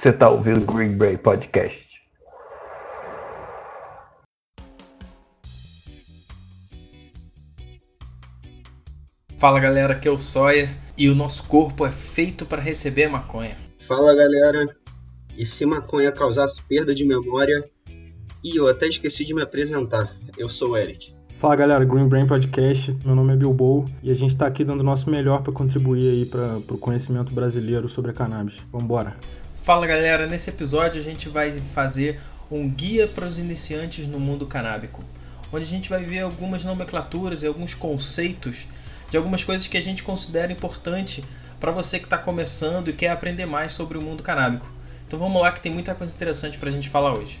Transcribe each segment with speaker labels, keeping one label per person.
Speaker 1: Você tá ouvindo o Green Brain Podcast.
Speaker 2: Fala galera, aqui é o Sawyer e o nosso corpo é feito para receber maconha.
Speaker 3: Fala galera, e se maconha causasse perda de memória? E eu até esqueci de me apresentar, eu sou o Eric.
Speaker 4: Fala galera, Green Brain Podcast, meu nome é Bilbo e a gente está aqui dando o nosso melhor para contribuir aí para o conhecimento brasileiro sobre a cannabis. Vambora!
Speaker 2: Fala galera, nesse episódio a gente vai fazer um guia para os iniciantes no mundo canábico, onde a gente vai ver algumas nomenclaturas e alguns conceitos de algumas coisas que a gente considera importante para você que está começando e quer aprender mais sobre o mundo canábico. Então vamos lá que tem muita coisa interessante para a gente falar hoje.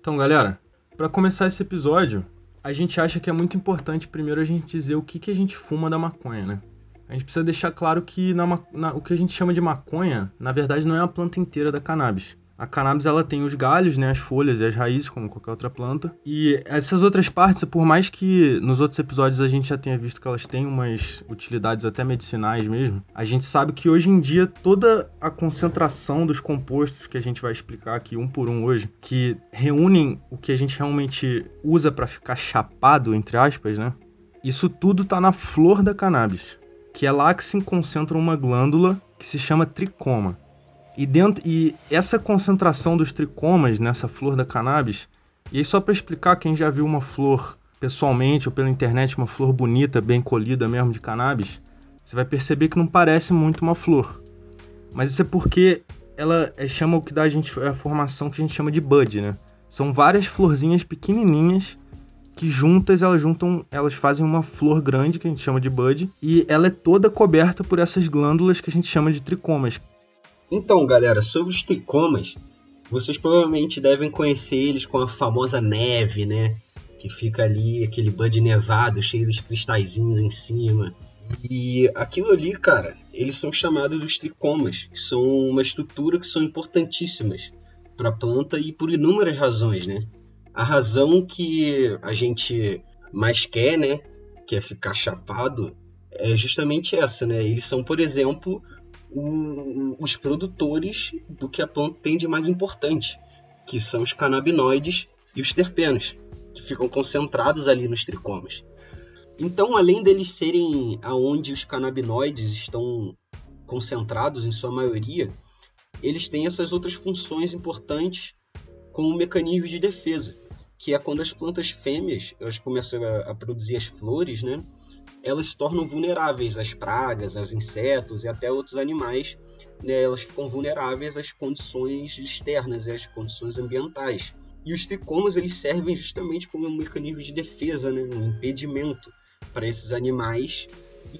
Speaker 4: Então, galera, para começar esse episódio, a gente acha que é muito importante primeiro a gente dizer o que, que a gente fuma da maconha, né? A gente precisa deixar claro que na, na, o que a gente chama de maconha, na verdade, não é a planta inteira da cannabis. A cannabis ela tem os galhos, né, as folhas e as raízes, como qualquer outra planta. E essas outras partes, por mais que nos outros episódios a gente já tenha visto que elas têm umas utilidades até medicinais mesmo, a gente sabe que hoje em dia toda a concentração dos compostos que a gente vai explicar aqui um por um hoje, que reúnem o que a gente realmente usa para ficar chapado, entre aspas, né? Isso tudo tá na flor da cannabis, que é lá que se concentra uma glândula que se chama tricoma. E, dentro, e essa concentração dos tricomas nessa flor da cannabis, e aí só para explicar, quem já viu uma flor pessoalmente ou pela internet, uma flor bonita, bem colhida mesmo de cannabis, você vai perceber que não parece muito uma flor. Mas isso é porque ela é, chama o que dá a gente é a formação que a gente chama de bud, né? São várias florzinhas pequenininhas que juntas elas juntam, elas fazem uma flor grande que a gente chama de bud e ela é toda coberta por essas glândulas que a gente chama de tricomas,
Speaker 3: então, galera, sobre os tricomas, vocês provavelmente devem conhecer eles com a famosa neve, né? Que fica ali, aquele bud nevado, cheio dos cristalzinhos em cima. E aquilo ali, cara, eles são chamados dos tricomas, que são uma estrutura que são importantíssimas para a planta e por inúmeras razões, né? A razão que a gente mais quer, né, que é ficar chapado, é justamente essa, né? Eles são, por exemplo, os produtores do que a planta tem de mais importante, que são os canabinoides e os terpenos, que ficam concentrados ali nos tricomas. Então, além deles serem aonde os canabinoides estão concentrados em sua maioria, eles têm essas outras funções importantes como mecanismos de defesa, que é quando as plantas fêmeas elas começam a, a produzir as flores, né? Elas se tornam vulneráveis às pragas, aos insetos e até outros animais. Né? Elas ficam vulneráveis às condições externas e às condições ambientais. E os tricomas eles servem justamente como um mecanismo de defesa, né? um impedimento para esses animais.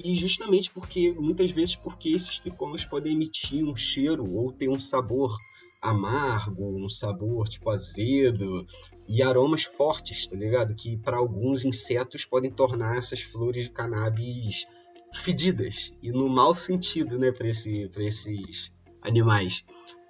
Speaker 3: E justamente porque, muitas vezes, porque esses tricomas podem emitir um cheiro ou ter um sabor amargo, um sabor tipo azedo e aromas fortes, tá ligado? Que para alguns insetos podem tornar essas flores de cannabis fedidas e no mau sentido, né, para esse, esses animais.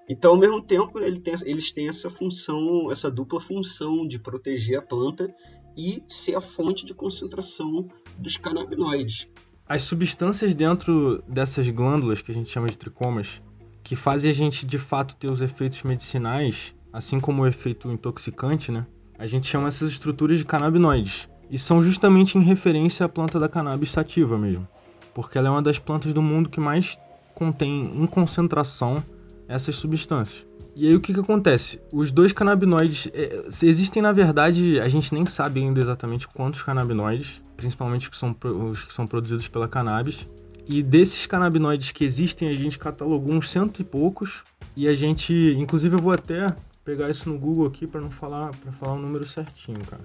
Speaker 3: Então, ao mesmo tempo, ele tem, eles têm essa função, essa dupla função de proteger a planta e ser a fonte de concentração dos canabinoides.
Speaker 4: As substâncias dentro dessas glândulas que a gente chama de tricomas que fazem a gente de fato ter os efeitos medicinais, assim como o efeito intoxicante, né? A gente chama essas estruturas de canabinoides. E são justamente em referência à planta da cannabis sativa mesmo. Porque ela é uma das plantas do mundo que mais contém em concentração essas substâncias. E aí o que, que acontece? Os dois canabinoides é, existem na verdade, a gente nem sabe ainda exatamente quantos canabinoides, principalmente os que são, os que são produzidos pela cannabis, e desses canabinoides que existem, a gente catalogou uns cento e poucos. E a gente, inclusive, eu vou até pegar isso no Google aqui para não falar, para falar o número certinho, cara.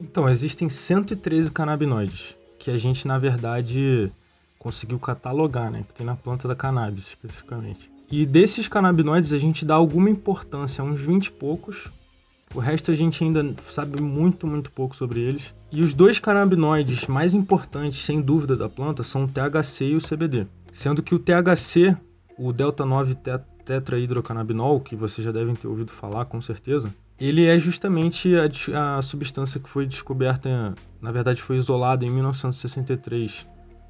Speaker 4: Então, existem 113 canabinoides que a gente, na verdade, conseguiu catalogar, né? Que tem na planta da cannabis, especificamente. E desses canabinoides, a gente dá alguma importância a uns 20 e poucos o resto a gente ainda sabe muito, muito pouco sobre eles. E os dois canabinoides mais importantes, sem dúvida, da planta são o THC e o CBD. Sendo que o THC, o delta 9 tetrahidrocannabinol, que vocês já devem ter ouvido falar com certeza, ele é justamente a, a substância que foi descoberta, na verdade foi isolada em 1963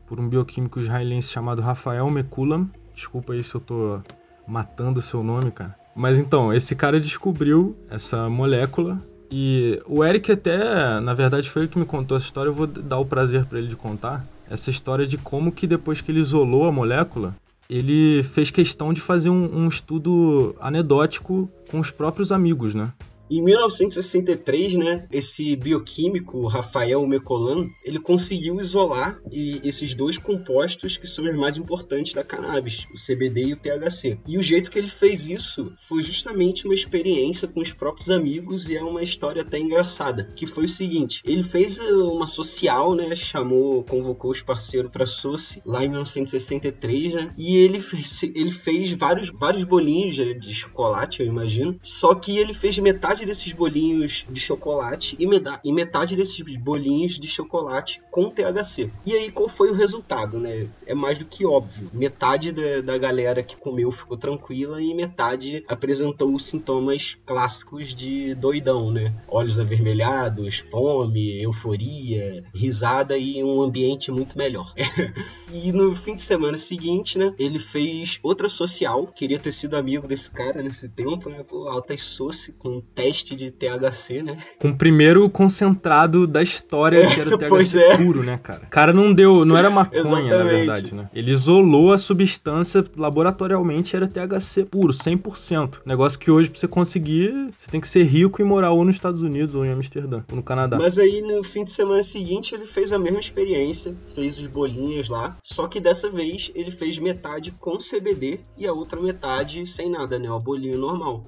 Speaker 4: por um bioquímico israelense chamado Rafael Mekulam. Desculpa aí se eu tô matando o seu nome, cara. Mas então, esse cara descobriu essa molécula e o Eric até, na verdade, foi ele que me contou essa história. Eu vou dar o prazer para ele de contar essa história de como que depois que ele isolou a molécula, ele fez questão de fazer um, um estudo anedótico com os próprios amigos, né?
Speaker 3: Em 1963, né, esse bioquímico Rafael Mecolan, ele conseguiu isolar esses dois compostos que são os mais importantes da cannabis, o CBD e o THC. E o jeito que ele fez isso foi justamente uma experiência com os próprios amigos e é uma história até engraçada, que foi o seguinte, ele fez uma social, né, chamou, convocou os parceiros para Soci lá em 1963, né, e ele fez, ele fez vários, vários bolinhos de chocolate, eu imagino, só que ele fez metade metade desses bolinhos de chocolate e, e metade desses bolinhos de chocolate com THC. E aí, qual foi o resultado, né? É mais do que óbvio. Metade da, da galera que comeu ficou tranquila e metade apresentou os sintomas clássicos de doidão, né? Olhos avermelhados, fome, euforia, risada e um ambiente muito melhor. e no fim de semana seguinte, né? Ele fez outra social, queria ter sido amigo desse cara nesse tempo, né? Pô, altas soci com teste teste de THC, né?
Speaker 4: Com o primeiro concentrado da história, é, que era THC é. puro, né, cara? O cara não deu, não era maconha, na verdade, né? Ele isolou a substância laboratorialmente, era THC puro, 100%. Negócio que hoje, pra você conseguir, você tem que ser rico e morar ou nos Estados Unidos, ou em Amsterdã, ou no Canadá.
Speaker 3: Mas aí, no fim de semana seguinte, ele fez a mesma experiência, fez os bolinhos lá, só que dessa vez ele fez metade com CBD e a outra metade sem nada, né? O bolinho normal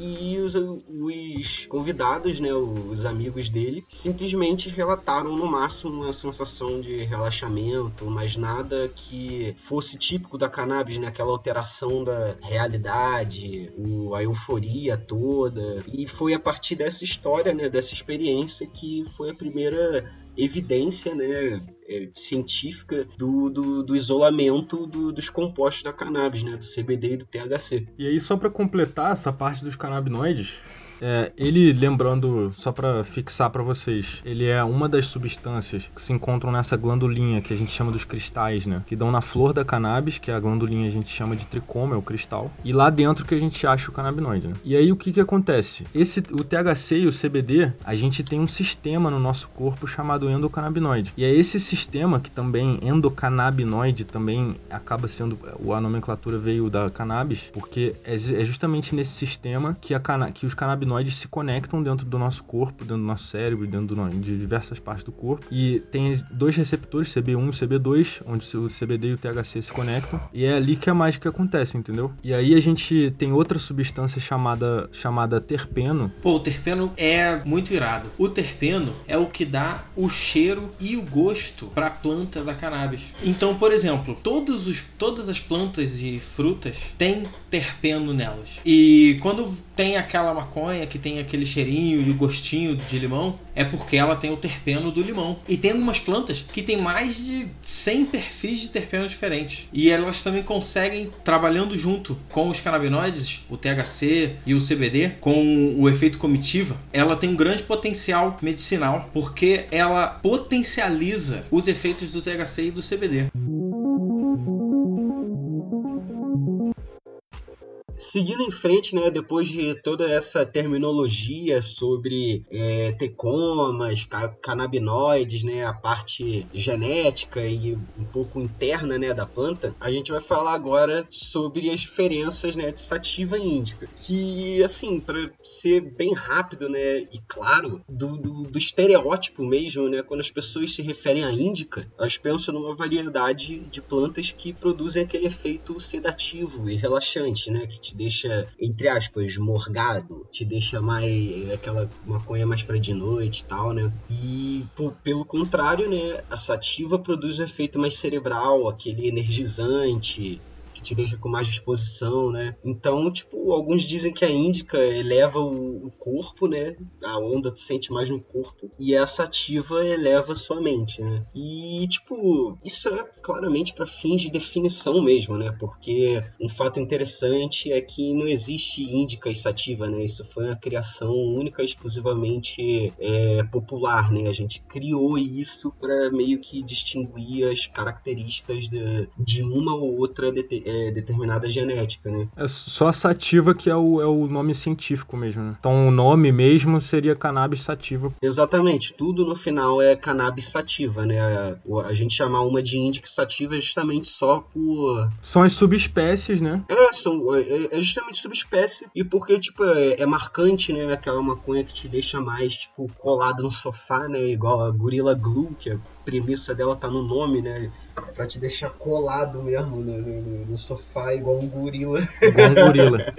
Speaker 3: e os, os convidados, né, os amigos dele, simplesmente relataram no máximo uma sensação de relaxamento, mas nada que fosse típico da cannabis, né, aquela alteração da realidade, o, a euforia toda. E foi a partir dessa história, né, dessa experiência que foi a primeira evidência né, é, científica do, do, do isolamento do, dos compostos da cannabis, né, do CBD e do THC.
Speaker 4: E aí, só para completar essa parte dos canabinoides, é, ele, lembrando, só para fixar para vocês, ele é uma das substâncias que se encontram nessa glandulinha que a gente chama dos cristais, né? Que dão na flor da cannabis, que é a glandulinha a gente chama de tricoma, é o cristal. E lá dentro que a gente acha o canabinoide, né? E aí o que que acontece? Esse, o THC e o CBD, a gente tem um sistema no nosso corpo chamado endocannabinoide. E é esse sistema que também, endocannabinoide, também acaba sendo, a nomenclatura veio da cannabis, porque é, é justamente nesse sistema que, a, que os canabinoides canabinoides se conectam dentro do nosso corpo, dentro do nosso cérebro, dentro do, de diversas partes do corpo. E tem dois receptores, CB1 e CB2, onde o CBD e o THC se conectam. E é ali que a mágica acontece, entendeu? E aí a gente tem outra substância chamada, chamada terpeno.
Speaker 2: Pô, o terpeno é muito irado. O terpeno é o que dá o cheiro e o gosto para a planta da cannabis. Então, por exemplo, todos os, todas as plantas e frutas têm terpeno nelas. E quando tem aquela maconha que tem aquele cheirinho e o gostinho de limão, é porque ela tem o terpeno do limão. E tem algumas plantas que tem mais de 100 perfis de terpeno diferentes. E elas também conseguem, trabalhando junto com os canabinoides, o THC e o CBD, com o efeito comitiva, ela tem um grande potencial medicinal, porque ela potencializa os efeitos do THC e do CBD.
Speaker 3: Seguindo em frente, né, depois de toda essa terminologia sobre é, tecomas, canabinoides, né, a parte genética e um pouco interna né, da planta, a gente vai falar agora sobre as diferenças né, de sativa e índica. Que, assim, para ser bem rápido né, e claro, do, do, do, estereótipo mesmo, né, quando as pessoas se referem à índica, elas pensam numa variedade de plantas que produzem aquele efeito sedativo e relaxante, né, que te deixa, entre aspas, morgado, te deixa mais aquela maconha mais para de noite e tal, né? E por, pelo contrário, né, a sativa produz um efeito mais cerebral, aquele energizante, que te deixa com mais disposição, né? Então, tipo, alguns dizem que a índica eleva o, corpo, né? A onda tu sente mais no corpo e a sativa eleva a sua mente, né? E, tipo, isso é claramente para fins de definição mesmo, né? Porque um fato interessante é que não existe índica e sativa, né? Isso foi uma criação única e exclusivamente é, popular, né? A gente criou isso para meio que distinguir as características de, de uma ou outra é, determinada genética, né?
Speaker 4: É só a sativa que é o, é o nome científico mesmo, né? Então o nome mesmo seria cannabis sativa.
Speaker 3: Exatamente, tudo no final é cannabis sativa, né? A, a gente chamar uma de índica sativa é justamente só por...
Speaker 4: São as subespécies, né?
Speaker 3: É, são, é, é justamente subespécie e porque, tipo, é, é marcante, né? Aquela maconha que te deixa mais, tipo, colado no sofá, né? Igual a Gorilla Glue, que a premissa dela tá no nome, né? Pra te deixar colado mesmo no, no, no sofá, igual um gorila.
Speaker 4: Igual um gorila.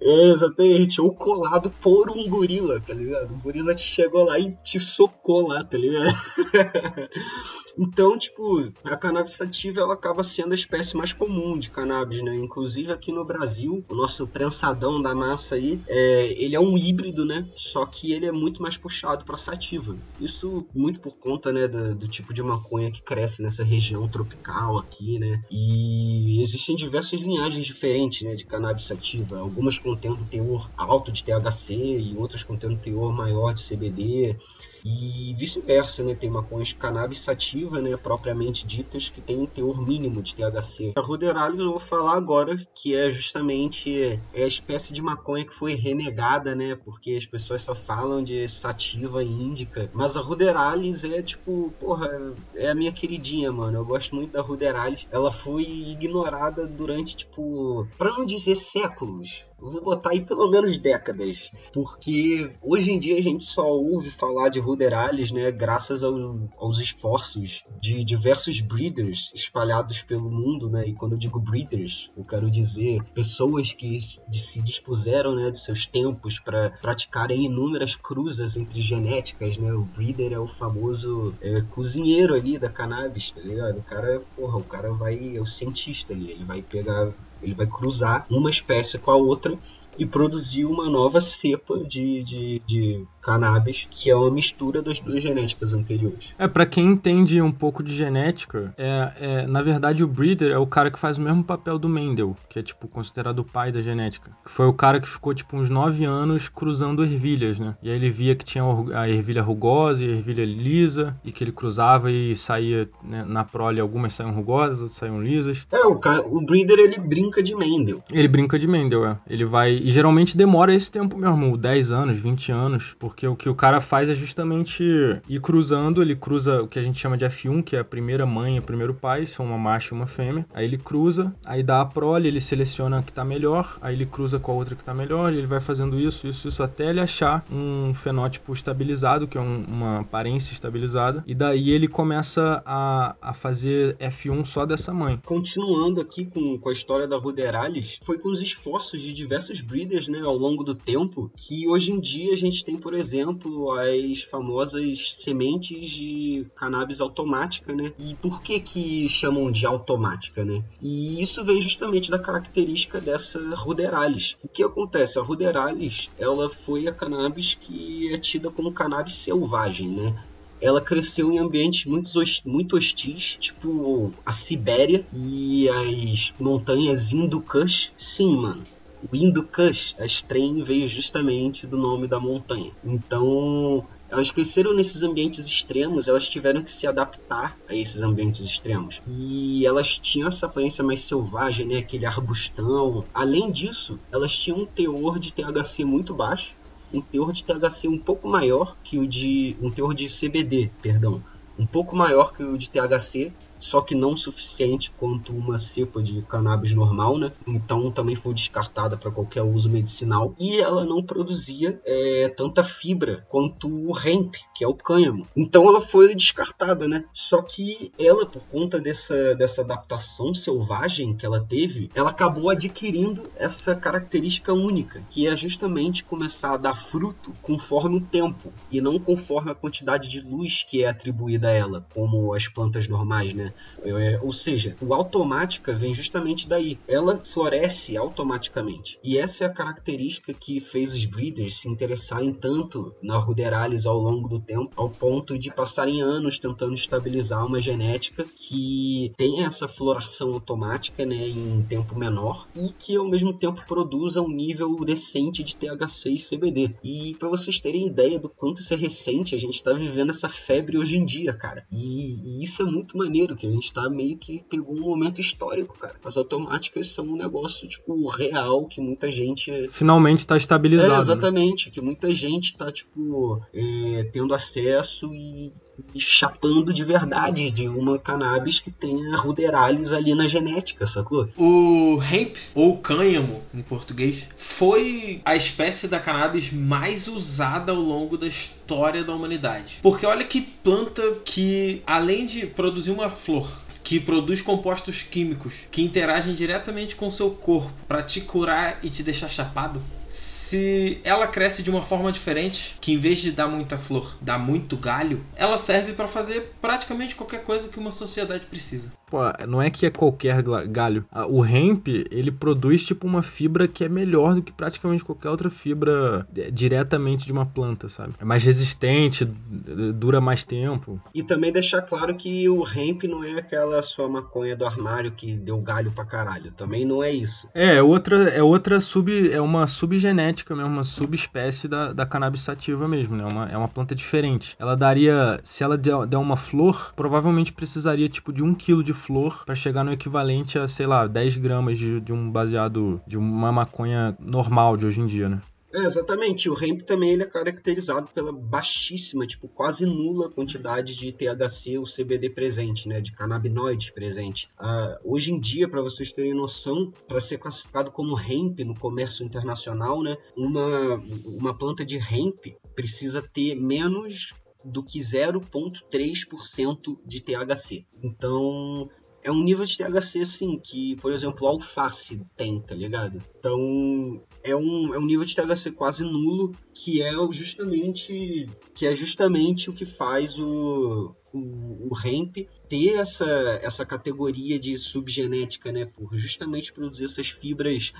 Speaker 3: é, exatamente. Ou colado por um gorila, tá ligado? O gorila te chegou lá e te socou lá, tá ligado? então, tipo, a cannabis sativa ela acaba sendo a espécie mais comum de cannabis, né? Inclusive aqui no Brasil, o nosso prensadão da massa aí, é, ele é um híbrido, né? Só que ele é muito mais puxado pra sativa. Isso muito por conta, né, do, do tipo de maconha que cresce nessa região tropical aqui, né? E existem diversas linhagens diferentes, né, de cannabis sativa. Algumas contendo teor alto de THC e outras contendo teor maior de CBD e vice-versa, né? Tem maconhas cannabis sativa, né, propriamente ditas, que tem um teor mínimo de THC. A Ruderalis eu vou falar agora, que é justamente é a espécie de maconha que foi renegada, né, porque as pessoas só falam de sativa e índica, mas a Ruderalis é tipo, porra, é a minha queridinha, mano. Eu gosto muito da Ruderalis. Ela foi ignorada durante tipo, para não dizer séculos, vou botar aí pelo menos décadas, porque hoje em dia a gente só ouve falar de Ruderalis, né, graças ao, aos esforços de diversos breeders espalhados pelo mundo, né, e quando eu digo breeders, eu quero dizer pessoas que se dispuseram, né, de seus tempos para praticarem inúmeras cruzas entre genéticas, né, o breeder é o famoso é, cozinheiro ali da cannabis, tá ligado? O cara, porra, o cara vai, é o cientista ali, ele vai pegar ele vai cruzar uma espécie com a outra e produzir uma nova cepa de, de, de cannabis, que é uma mistura das duas genéticas anteriores.
Speaker 4: É, para quem entende um pouco de genética, é, é, na verdade o breeder é o cara que faz o mesmo papel do Mendel, que é tipo considerado o pai da genética. Foi o cara que ficou tipo uns nove anos cruzando ervilhas, né? E aí ele via que tinha a ervilha rugosa e a ervilha lisa, e que ele cruzava e saía né, na prole, algumas saíam rugosas, outras saíam lisas.
Speaker 3: É, o, cara, o breeder ele brinca de Mendel.
Speaker 4: Ele brinca de Mendel, é. Ele vai. E geralmente demora esse tempo mesmo, 10 anos, 20 anos, porque o que o cara faz é justamente ir cruzando, ele cruza o que a gente chama de F1, que é a primeira mãe e o primeiro pai, são uma macho e uma fêmea. Aí ele cruza, aí dá a prole, ele seleciona a que tá melhor, aí ele cruza com a outra que tá melhor, ele vai fazendo isso, isso, isso, até ele achar um fenótipo estabilizado, que é um, uma aparência estabilizada, e daí ele começa a, a fazer F1 só dessa mãe.
Speaker 3: Continuando aqui com, com a história da Ruderalis, foi com os esforços de diversos breeders, né, ao longo do tempo, que hoje em dia a gente tem, por exemplo, exemplo, as famosas sementes de cannabis automática, né? E por que que chamam de automática, né? E isso vem justamente da característica dessa Ruderalis. O que acontece? A Ruderalis, ela foi a cannabis que é tida como cannabis selvagem, né? ela cresceu em ambientes muito, muito hostis, tipo a Sibéria e as montanhas Hindu-Kush. Sim, mano. O Hindu Kush, a strain veio justamente do nome da montanha. Então, elas cresceram nesses ambientes extremos, elas tiveram que se adaptar a esses ambientes extremos. E elas tinham essa aparência mais selvagem, né? aquele arbustão. Além disso, elas tinham um teor de THC muito baixo, um teor de THC um pouco maior que o de. um teor de CBD, perdão, um pouco maior que o de THC só que não suficiente quanto uma cepa de cannabis normal, né? Então também foi descartada para qualquer uso medicinal e ela não produzia é, tanta fibra quanto o hemp, que é o cânhamo. Então ela foi descartada, né? Só que ela, por conta dessa, dessa adaptação selvagem que ela teve, ela acabou adquirindo essa característica única, que é justamente começar a dar fruto conforme o tempo e não conforme a quantidade de luz que é atribuída a ela, como as plantas normais, né? É, ou seja, o automática vem justamente daí. Ela floresce automaticamente. E essa é a característica que fez os breeders se interessarem tanto na Ruderalis ao longo do tempo, ao ponto de passarem anos tentando estabilizar uma genética que tem essa floração automática, né, em tempo menor e que ao mesmo tempo produza um nível decente de THC e CBD. E para vocês terem ideia do quanto isso é recente, a gente está vivendo essa febre hoje em dia, cara. E, e, isso é muito maneiro, que a gente tá meio que pegou um momento histórico, cara. As automáticas são um negócio, tipo, real, que muita gente.
Speaker 4: Finalmente tá estabilizado. É,
Speaker 3: né? exatamente, né? que muita gente tá, tipo, é, tendo acesso e chapando de verdade de uma cannabis que tenha ruderalis ali na genética, sacou?
Speaker 2: O hemp, ou cânhamo em português, foi a espécie da cannabis mais usada ao longo da história da humanidade. Porque olha que planta que, além de produzir uma flor, que produz compostos químicos que interagem diretamente com seu corpo para te curar e te deixar chapado, se ela cresce de uma forma diferente, que em vez de dar muita flor, dá muito galho, ela serve para fazer praticamente qualquer coisa que uma sociedade precisa.
Speaker 4: Pô, não é que é qualquer galho. O hemp, ele produz tipo uma fibra que é melhor do que praticamente qualquer outra fibra diretamente de uma planta, sabe? É mais resistente, dura mais tempo.
Speaker 3: E também deixar claro que o hemp não é aquela sua maconha do armário que deu galho pra caralho. Também não é isso.
Speaker 4: É, outra, é outra sub, é uma subgenética mesmo, uma subespécie da, da cannabis sativa mesmo, né? Uma, é uma planta diferente. Ela daria, se ela der, der uma flor, provavelmente precisaria tipo de um quilo de flor para chegar no equivalente a, sei lá, 10 gramas de, de um baseado, de uma maconha normal de hoje em dia, né?
Speaker 3: É, exatamente. O hemp também ele é caracterizado pela baixíssima, tipo quase nula quantidade de THC ou CBD presente, né, de canabinoides presente. Uh, hoje em dia, para vocês terem noção, para ser classificado como hemp no comércio internacional, né, uma, uma planta de hemp precisa ter menos do que 0,3% de THC. Então, é um nível de THC, assim, que, por exemplo, o alface tem, tá ligado? Então, é um, é um nível de THC quase nulo, que é justamente, que é justamente o que faz o, o, o hemp ter essa, essa categoria de subgenética, né? Por justamente produzir essas fibras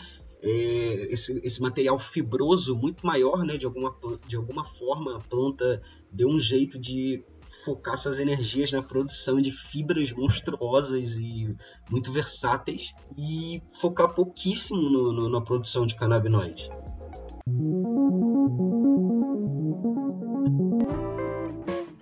Speaker 3: é, esse, esse, material fibroso muito maior, né? De alguma, de alguma forma a planta deu um jeito de focar suas energias na produção de fibras monstruosas e muito versáteis e focar pouquíssimo no, no, na produção de canabinoides.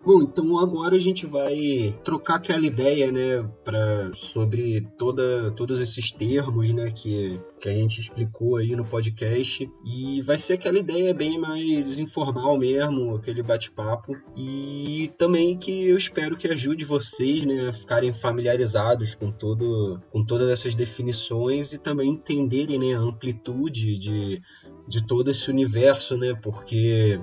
Speaker 3: Bom, então agora a gente vai trocar aquela ideia, né, pra, sobre toda, todos esses termos, né, que, que a gente explicou aí no podcast. E vai ser aquela ideia bem mais informal mesmo, aquele bate-papo. E também que eu espero que ajude vocês, né, a ficarem familiarizados com, todo, com todas essas definições e também entenderem, né, a amplitude de, de todo esse universo, né, porque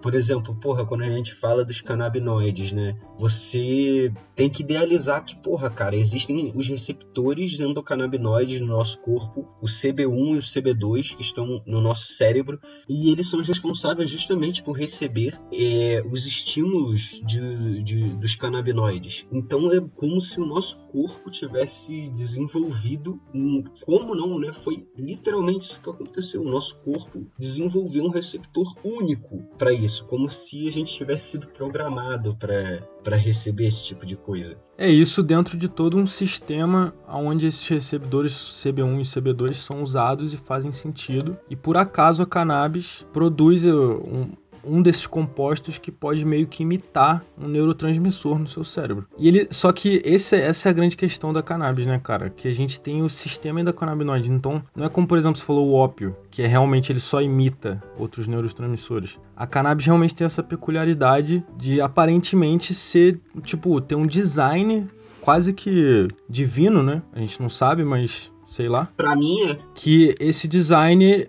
Speaker 3: por exemplo, porra, quando a gente fala dos canabinoides, né? Você tem que idealizar que, porra, cara, existem os receptores endocannabinoides no nosso corpo, o CB1 e o CB2, que estão no nosso cérebro, e eles são responsáveis justamente por receber é, os estímulos de, de, dos canabinoides. Então é como se o nosso corpo tivesse desenvolvido, um, como não, né? Foi literalmente isso que aconteceu. O nosso corpo desenvolveu um receptor único para isso isso, como se a gente tivesse sido programado para receber esse tipo de coisa.
Speaker 4: É isso dentro de todo um sistema onde esses recebedores CB1 e CB2 são usados e fazem sentido. E por acaso a cannabis produz um, um desses compostos que pode meio que imitar um neurotransmissor no seu cérebro. E ele, só que esse, essa é a grande questão da cannabis, né, cara? Que a gente tem o sistema endocannabinoide. Então, não é como, por exemplo, você falou o ópio, que é realmente ele só imita outros neurotransmissores. A cannabis realmente tem essa peculiaridade de aparentemente ser, tipo, ter um design quase que divino, né? A gente não sabe, mas sei lá.
Speaker 3: Pra mim é.
Speaker 4: Que esse design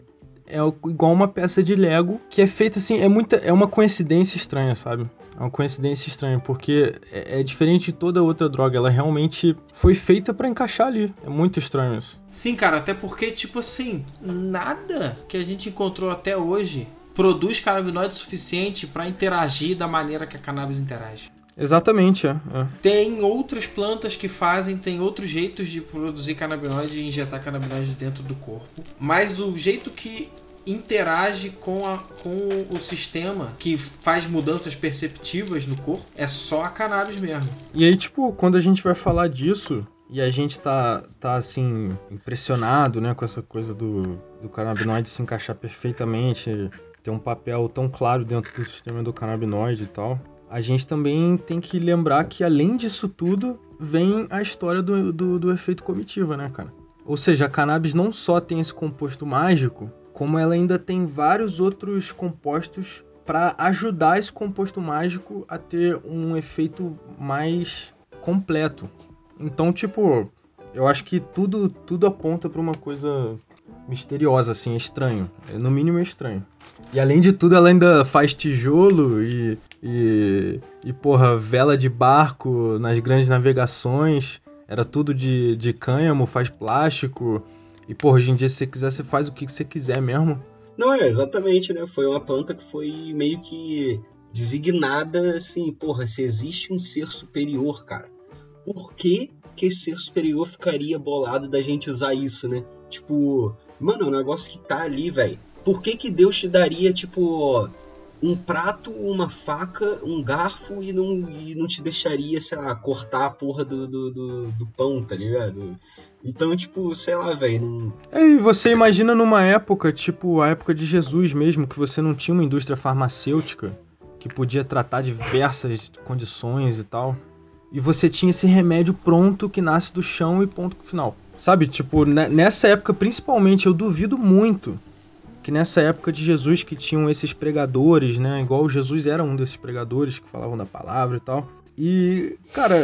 Speaker 4: é igual uma peça de Lego que é feita assim, é muita, é uma coincidência estranha, sabe? É uma coincidência estranha, porque é, é diferente de toda outra droga, ela realmente foi feita para encaixar ali. É muito estranho isso.
Speaker 2: Sim, cara, até porque, tipo assim, nada que a gente encontrou até hoje produz canabinoide suficiente para interagir da maneira que a cannabis interage.
Speaker 4: Exatamente, é. é.
Speaker 2: Tem outras plantas que fazem, tem outros jeitos de produzir canabinoide e injetar canabinoide dentro do corpo. Mas o jeito que interage com, a, com o sistema que faz mudanças perceptivas no corpo é só a cannabis mesmo.
Speaker 4: E aí, tipo, quando a gente vai falar disso, e a gente tá, tá assim, impressionado, né, com essa coisa do, do canabinoide se encaixar perfeitamente, ter um papel tão claro dentro do sistema do canabinoide e tal. A gente também tem que lembrar que, além disso tudo, vem a história do, do, do efeito comitiva, né, cara? Ou seja, a cannabis não só tem esse composto mágico, como ela ainda tem vários outros compostos para ajudar esse composto mágico a ter um efeito mais completo. Então, tipo, eu acho que tudo tudo aponta para uma coisa misteriosa, assim, estranho. É, no mínimo estranho. E além de tudo, ela ainda faz tijolo e, e, e porra, vela de barco nas grandes navegações. Era tudo de, de cânhamo, faz plástico. E, porra, hoje em dia, se você quiser, você faz o que você quiser mesmo.
Speaker 3: Não, é, exatamente, né? Foi uma planta que foi meio que designada assim, porra, se existe um ser superior, cara, por que que esse ser superior ficaria bolado da gente usar isso, né? Tipo, mano, é um negócio que tá ali, velho. Por que que Deus te daria, tipo, um prato, uma faca, um garfo e não, e não te deixaria, sei lá, cortar a porra do, do, do, do pão, tá ligado? Então, tipo, sei lá, velho. Não...
Speaker 4: É, e você imagina numa época, tipo a época de Jesus mesmo, que você não tinha uma indústria farmacêutica que podia tratar diversas condições e tal. E você tinha esse remédio pronto que nasce do chão e ponto final. Sabe, tipo, nessa época principalmente, eu duvido muito que nessa época de Jesus que tinham esses pregadores, né? Igual Jesus era um desses pregadores que falavam da palavra e tal. E, cara,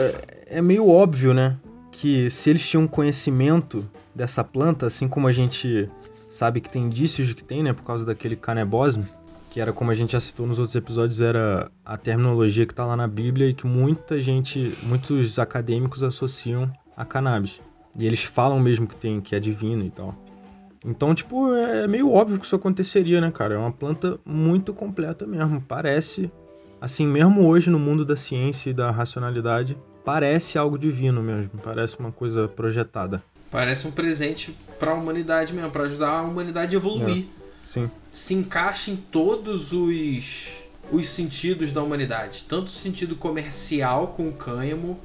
Speaker 4: é meio óbvio, né? que se eles tinham conhecimento dessa planta, assim como a gente sabe que tem indícios de que tem, né, por causa daquele canebosme, que era como a gente já citou nos outros episódios, era a terminologia que está lá na Bíblia e que muita gente, muitos acadêmicos associam a cannabis. E eles falam mesmo que tem, que é divino e tal. Então, tipo, é meio óbvio que isso aconteceria, né, cara? É uma planta muito completa mesmo. Parece, assim, mesmo hoje no mundo da ciência e da racionalidade, parece algo divino mesmo, parece uma coisa projetada.
Speaker 2: Parece um presente para a humanidade mesmo, para ajudar a humanidade a evoluir.
Speaker 4: É. Sim.
Speaker 2: Se encaixa em todos os os sentidos da humanidade, tanto o sentido comercial com o cânhamo,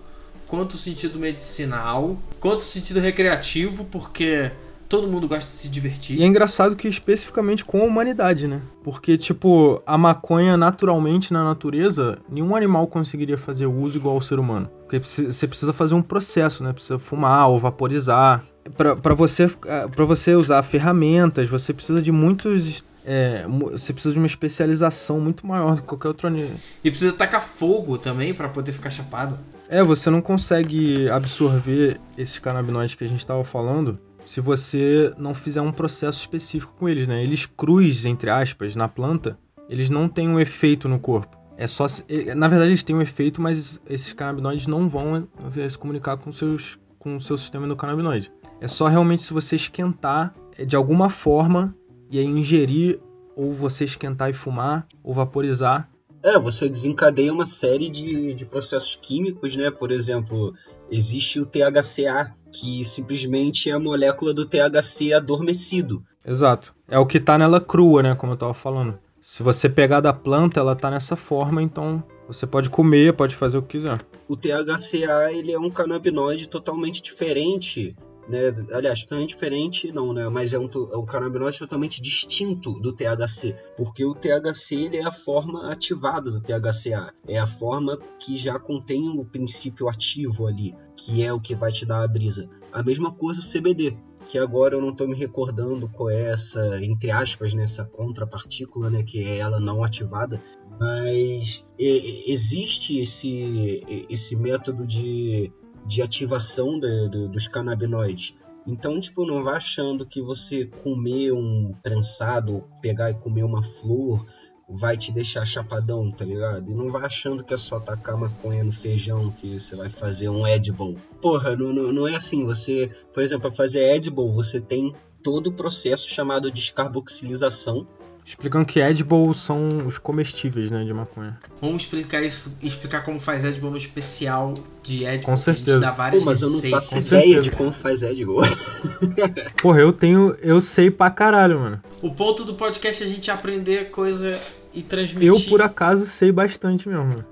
Speaker 2: quanto o sentido medicinal, quanto o sentido recreativo, porque todo mundo gosta de se divertir.
Speaker 4: E é engraçado que especificamente com a humanidade, né? Porque, tipo, a maconha naturalmente na natureza, nenhum animal conseguiria fazer uso igual ao ser humano. Porque você precisa fazer um processo, né? Precisa fumar ou vaporizar. Para você, pra você usar ferramentas, você precisa de muitos é, você precisa de uma especialização muito maior do que qualquer outro animal.
Speaker 2: E precisa tacar fogo também para poder ficar chapado.
Speaker 4: É, você não consegue absorver esses canabinoides que a gente estava falando se você não fizer um processo específico com eles, né? Eles cruz, entre aspas, na planta, eles não têm um efeito no corpo. É só se, na verdade eles têm um efeito, mas esses canabinoides não vão é, se comunicar com seus com o seu sistema endocannabinoide. É só realmente se você esquentar é, de alguma forma e aí ingerir ou você esquentar e fumar ou vaporizar.
Speaker 3: É, você desencadeia uma série de, de processos químicos, né? Por exemplo, existe o THCA, que simplesmente é a molécula do THC adormecido.
Speaker 4: Exato. É o que tá nela crua, né? Como eu tava falando. Se você pegar da planta, ela tá nessa forma, então você pode comer, pode fazer o que quiser.
Speaker 3: O THCA ele é um canabinoide totalmente diferente né? Aliás, totalmente diferente, não, né? Mas é um, é um canabinoide totalmente distinto do THC, porque o THC ele é a forma ativada do THCA, é a forma que já contém o princípio ativo ali, que é o que vai te dar a brisa. A mesma coisa o CBD, que agora eu não estou me recordando qual é essa, entre aspas, nessa né, contrapartícula, né, que é ela não ativada, mas existe esse, esse método de de ativação de, de, dos canabinoides. Então, tipo, não vá achando que você comer um prensado, pegar e comer uma flor, vai te deixar chapadão, tá ligado? E não vai achando que é só tacar maconha no feijão que você vai fazer um edible. Porra, não, não, não é assim. Você, por exemplo, para fazer edible, você tem todo o processo chamado descarboxilização,
Speaker 4: Explicando que edible são os comestíveis, né, de maconha.
Speaker 2: Vamos explicar isso, explicar como faz edible no especial de edible.
Speaker 4: Com
Speaker 2: que a gente
Speaker 4: certeza.
Speaker 2: dá várias
Speaker 3: Pô, mas eu não faço
Speaker 4: com
Speaker 3: ideia
Speaker 4: certeza.
Speaker 3: de como faz Edible.
Speaker 4: Porra, eu tenho. Eu sei pra caralho, mano.
Speaker 2: O ponto do podcast é a gente aprender coisa e transmitir.
Speaker 4: Eu, por acaso, sei bastante mesmo. mano.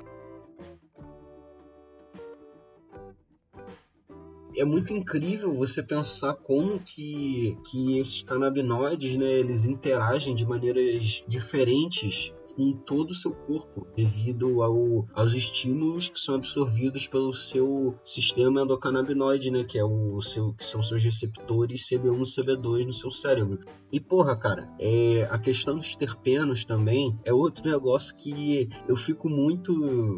Speaker 3: É muito incrível você pensar como que, que esses canabinoides, né, eles interagem de maneiras diferentes com todo o seu corpo, devido ao, aos estímulos que são absorvidos pelo seu sistema endocannabinoide, né, que é o seu que são seus receptores CB1 e CB2 no seu cérebro. E porra, cara, é, a questão dos terpenos também é outro negócio que eu fico muito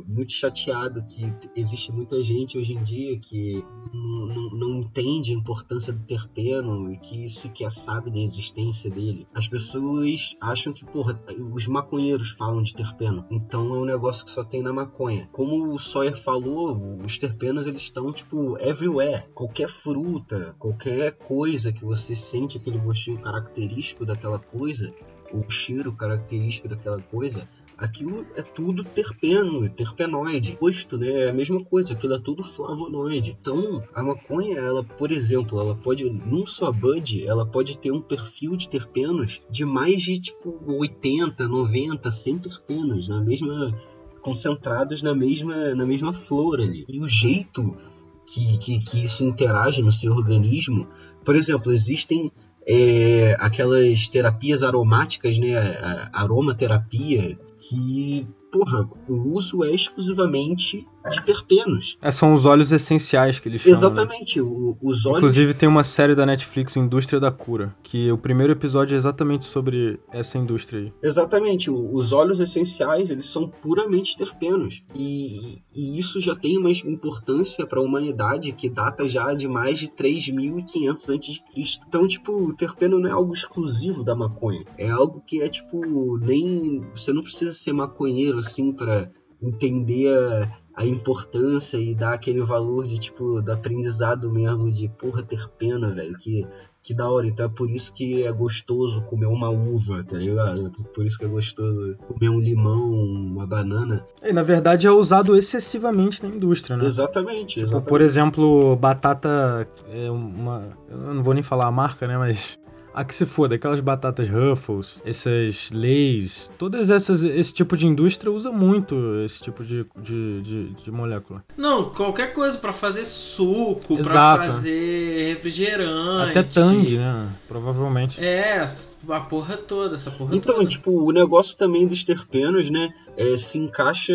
Speaker 3: muito chateado que existe muita gente hoje em dia que não, não, entende a importância do terpeno e que sequer sabe da existência dele. As pessoas acham que, porra, os maconheiros falam de terpeno, então é um negócio que só tem na maconha. Como o Sawyer falou, os terpenos eles estão, tipo, everywhere. Qualquer fruta, qualquer coisa que você sente aquele gostinho característico daquela coisa, o cheiro característico daquela coisa, aquilo é tudo terpeno, terpenoide. Posto, né? É a mesma coisa, aquilo é tudo flavonoide. Então, a maconha, ela, por exemplo, ela pode, num só bud, ela pode ter um perfil de terpenos de mais de, tipo, 80, 90, 100 terpenos, na mesma concentrados na mesma, na mesma flor ali. E o jeito que, que, que isso interage no seu organismo, por exemplo, existem é, aquelas terapias aromáticas, né, a aromaterapia, que, porra, o uso é exclusivamente de terpenos.
Speaker 4: É, são os óleos essenciais que eles chamam. né?
Speaker 3: Exatamente, o- os óleos
Speaker 4: Inclusive tem uma série da Netflix, Indústria da Cura, que o primeiro episódio é exatamente sobre essa indústria aí.
Speaker 3: Exatamente, o- os óleos essenciais eles são puramente terpenos e, e isso já tem uma importância para a humanidade que data já de mais de 3.500 a.C. Então, tipo, o terpeno não é algo exclusivo da maconha, é algo que é tipo nem você não precisa ser maconheiro assim para entender a, importância e dar aquele valor de tipo do aprendizado mesmo de porra terpena, velho, que que da hora, então é por isso que é gostoso comer uma uva, tá ligado? Por isso que é gostoso comer um limão, uma banana.
Speaker 4: E, na verdade é usado excessivamente na indústria, né?
Speaker 3: Exatamente,
Speaker 4: Tipo,
Speaker 3: exatamente.
Speaker 4: por exemplo, batata é uma. Eu não vou nem falar a marca, né? Mas. A que se foda, aquelas batatas Ruffles, essas leis, todas essas. Esse tipo de indústria usa muito esse tipo de, de, de, de molécula.
Speaker 2: Não, qualquer coisa pra fazer suco, pra
Speaker 4: Exato.
Speaker 2: fazer refrigerante.
Speaker 4: Até tangue, né? Provavelmente.
Speaker 2: É, a porra toda, essa porra
Speaker 3: Então,
Speaker 2: toda.
Speaker 3: tipo, o negócio também dos terpenos, né, é, se encaixa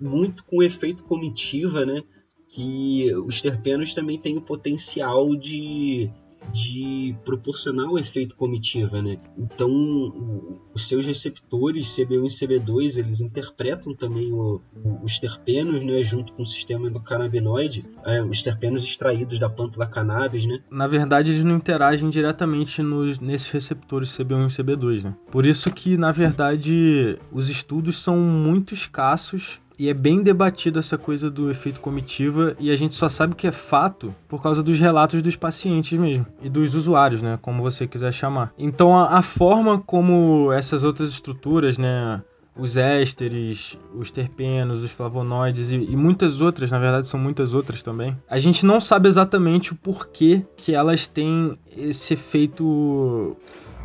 Speaker 3: muito com o efeito comitiva, né, que os terpenos também têm o potencial de, de proporcionar o efeito comitiva, né. Então, os seus receptores CB1 e CB2, eles interpretam também o- os terpenos, né, junto com o sistema endocannabinoide, é, os terpenos extraídos da planta da cannabis, né.
Speaker 4: Na verdade, eles não interagem diretamente nos, nesses receptores CB1 e CB2, né? Por isso que, na verdade, os estudos são muito escassos e é bem debatida essa coisa do efeito comitiva e a gente só sabe que é fato por causa dos relatos dos pacientes mesmo e dos usuários, né? Como você quiser chamar. Então, a, a forma como essas outras estruturas, né? os ésteres, os terpenos, os flavonoides e, e muitas outras, na verdade são muitas outras também. A gente não sabe exatamente o porquê que elas têm esse efeito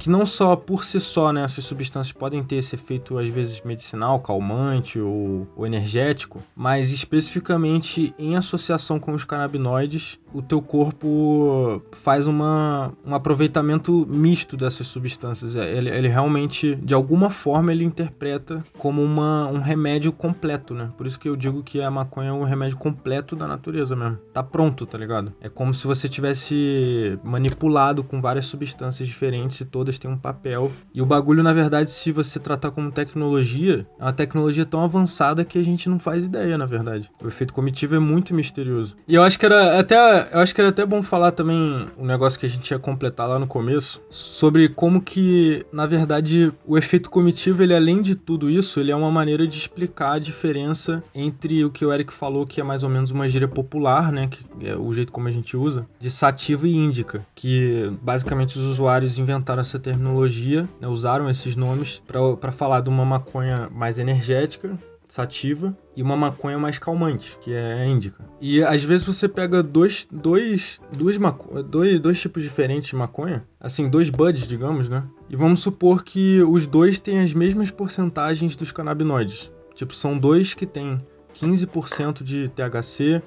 Speaker 4: que não só por si só, né, essas substâncias podem ter esse efeito às vezes medicinal, calmante ou, ou energético, mas especificamente em associação com os canabinoides, o teu corpo faz uma, um aproveitamento misto dessas substâncias. É, Ele, ele realmente, de alguma forma, ele interpreta como uma, um remédio completo, né? Por isso que eu digo que a maconha é um remédio completo da natureza mesmo. Tá pronto, tá ligado? É como se você tivesse manipulado com várias substâncias diferentes e todas têm um papel. E o bagulho, na verdade, se você tratar como tecnologia, é uma tecnologia tão avançada que a gente não faz ideia, na verdade. O efeito comitivo é muito misterioso. E eu acho que era até Eu acho que era até bom falar também um negócio que a gente ia completar lá no começo, sobre como que, na verdade, o efeito comitivo, ele além de tudo isso, ele é uma maneira de explicar a diferença entre o que o Eric falou, que é mais ou menos uma gíria popular, né, que é o jeito como a gente usa, de sativa e índica, que basicamente os usuários inventaram essa terminologia, né, usaram esses nomes para falar de uma maconha mais energética sativa e uma maconha mais calmante, que é índica. E às vezes você pega dois, dois, duas maco dois, dois tipos diferentes de maconha, assim, dois buds, digamos, né? E vamos supor que os dois têm as mesmas porcentagens dos canabinoides. Tipo, são dois que têm 15% de THC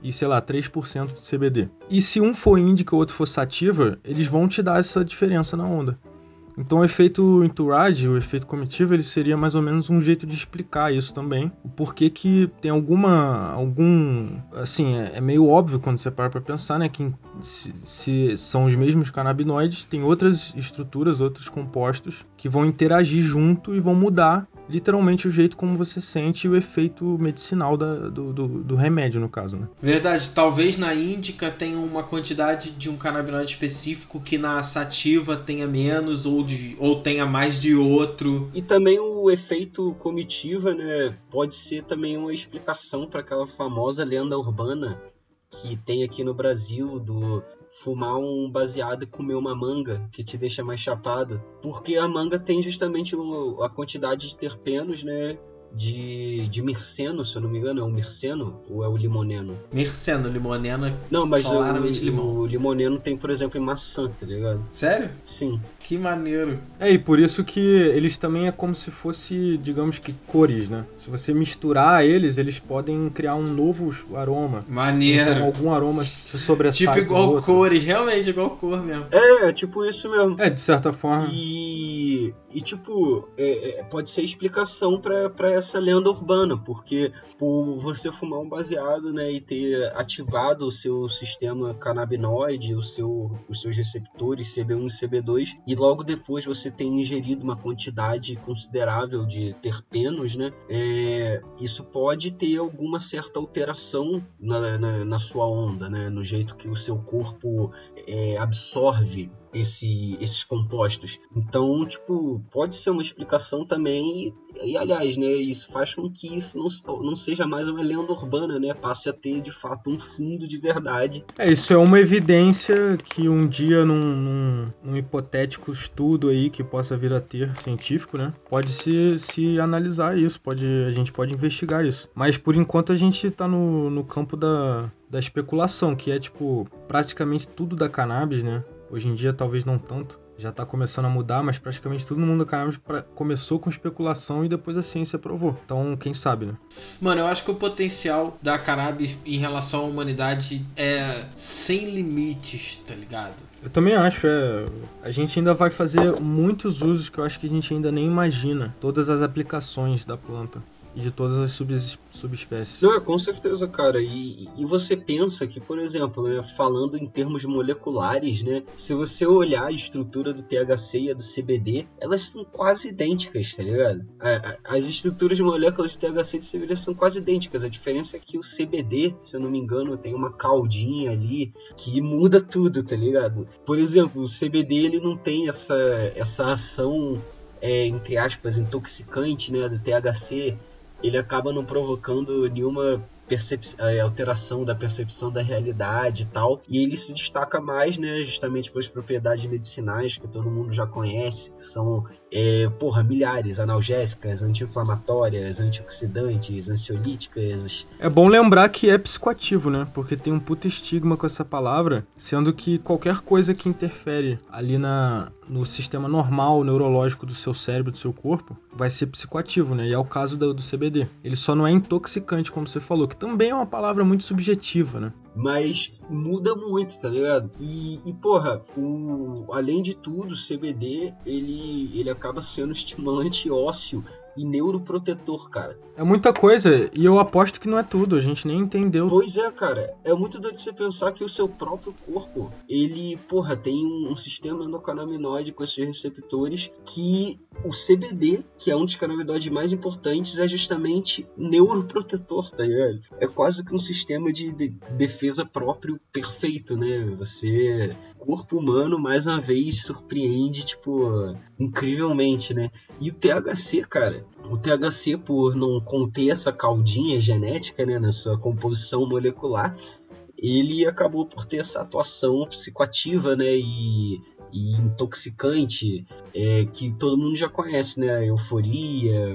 Speaker 4: e, sei lá, 3% de CBD. E se um for índica e o outro for sativa, eles vão te dar essa diferença na onda. Então o efeito entourage, o efeito comitivo, ele seria mais ou menos um jeito de explicar isso também. O porquê que tem alguma. algum. Assim, é, é meio óbvio quando você para pra pensar, né? Que se, se, são os mesmos canabinoides, tem outras estruturas, outros compostos que vão interagir junto e vão mudar literalmente o jeito como você sente o efeito medicinal da, do, do, do, remédio, no caso, né?
Speaker 2: Verdade. Talvez na índica tenha uma quantidade de um canabinoide específico que na sativa tenha menos ou, de, ou tenha mais de outro.
Speaker 3: E também o efeito comitiva, né? Pode ser também uma explicação para aquela famosa lenda urbana que tem aqui no Brasil do fumar um baseado e comer uma manga, que te deixa mais chapado. Porque a manga tem justamente a quantidade de terpenos, né? De, de Mirceno, se eu não me engano, é o Mirceno ou é o Limoneno?
Speaker 2: Mirceno, Limoneno é
Speaker 3: Não, mas o,
Speaker 2: limão.
Speaker 3: o Limoneno tem, por exemplo, em maçã, tá ligado?
Speaker 2: Sério?
Speaker 3: Sim.
Speaker 2: Que maneiro.
Speaker 4: É, e por isso que eles também é como se fosse, digamos que, cores, né? Se você misturar eles, eles podem criar um novo aroma.
Speaker 2: Maneiro.
Speaker 4: Então, algum aroma se sobressai
Speaker 2: Tipo igual cores, realmente igual cor mesmo.
Speaker 3: É, é tipo isso mesmo.
Speaker 4: É, de certa forma.
Speaker 3: E, e tipo, é, é, pode ser explicação para essa lenda urbana, porque por você fumar um baseado, né, e ter ativado o seu sistema canabinoide, o seu, os seus receptores CB1 e CB2, e logo depois você ter ingerido uma quantidade considerável de terpenos, né, é, isso pode ter alguma certa alteração na, na, na, sua onda, né, no jeito que o seu corpo é, absorve esse, esses compostos. Então, tipo, pode ser uma explicação também. E, e, aliás, né, isso faz com que isso não, não seja mais uma lenda urbana, né? Passe a ter de fato um fundo de verdade.
Speaker 4: É, isso é uma evidência que um dia, num, num, num hipotético estudo aí que possa vir a ter científico, né? Pode se, se analisar isso, pode, a gente pode investigar isso. Mas por enquanto a gente tá no, no campo da, da especulação, que é tipo praticamente tudo da cannabis, né? Hoje em dia, talvez não tanto. Já está começando a mudar, mas praticamente todo mundo do cannabis começou com especulação e depois a ciência provou. Então, quem sabe, né?
Speaker 2: Mano, eu acho que o potencial da cannabis em relação à humanidade é sem limites, tá ligado?
Speaker 4: Eu também acho, é. A gente ainda vai fazer muitos usos que eu acho que a gente ainda nem imagina. Todas as aplicações da planta de todas as sub, subespécies.
Speaker 3: Não, com certeza, cara. E, e você pensa que, por exemplo, né, falando em termos moleculares, né, se você olhar a estrutura do THC e a do CBD, elas são quase idênticas, tá ligado? as estruturas moléculas de THC e de CBD são quase idênticas. A diferença é que o CBD, se eu não me engano, tem uma caldinha ali que muda tudo, tá ligado? Por exemplo, o CBD ele não tem essa, essa ação é, entre aspas, intoxicante, né, do THC, ele acaba não provocando nenhuma alteração da percepção da realidade e tal. E ele se destaca mais, né, justamente pelas propriedades medicinais que todo mundo já conhece, que são, é, porra, milhares, analgésicas, anti-inflamatórias, antioxidantes, ansiolíticas.
Speaker 4: É bom lembrar que é psicoativo, né? Porque tem um puta estigma com essa palavra, sendo que qualquer coisa que interfere ali na, no sistema normal neurológico do seu cérebro, do seu corpo, vai ser psicoativo, né? E é o caso do, do CBD. Ele só não é intoxicante, como você falou, que também é uma palavra muito subjetiva, né?
Speaker 3: Mas muda muito, tá ligado? E, e porra, o, além de tudo, o CBD ele, ele acaba sendo estimulante ósseo e neuroprotetor, cara.
Speaker 4: É muita coisa, e eu aposto que não é tudo, a gente nem entendeu.
Speaker 3: Pois é, cara. É muito doido você pensar que o seu próprio corpo, ele, porra, tem um, um sistema endocannabinoide com esses receptores que o CBD, que é um dos canabinoides mais importantes, é justamente neuroprotetor, tá ligado? É quase que um sistema de, de defesa próprio perfeito, né? Você corpo humano mais uma vez surpreende, tipo, incrivelmente, né? E o THC, cara, o THC por não conter essa caldinha genética, né, na sua composição molecular, ele acabou por ter essa atuação psicoativa, né, e, e intoxicante é, que todo mundo já conhece, né, a euforia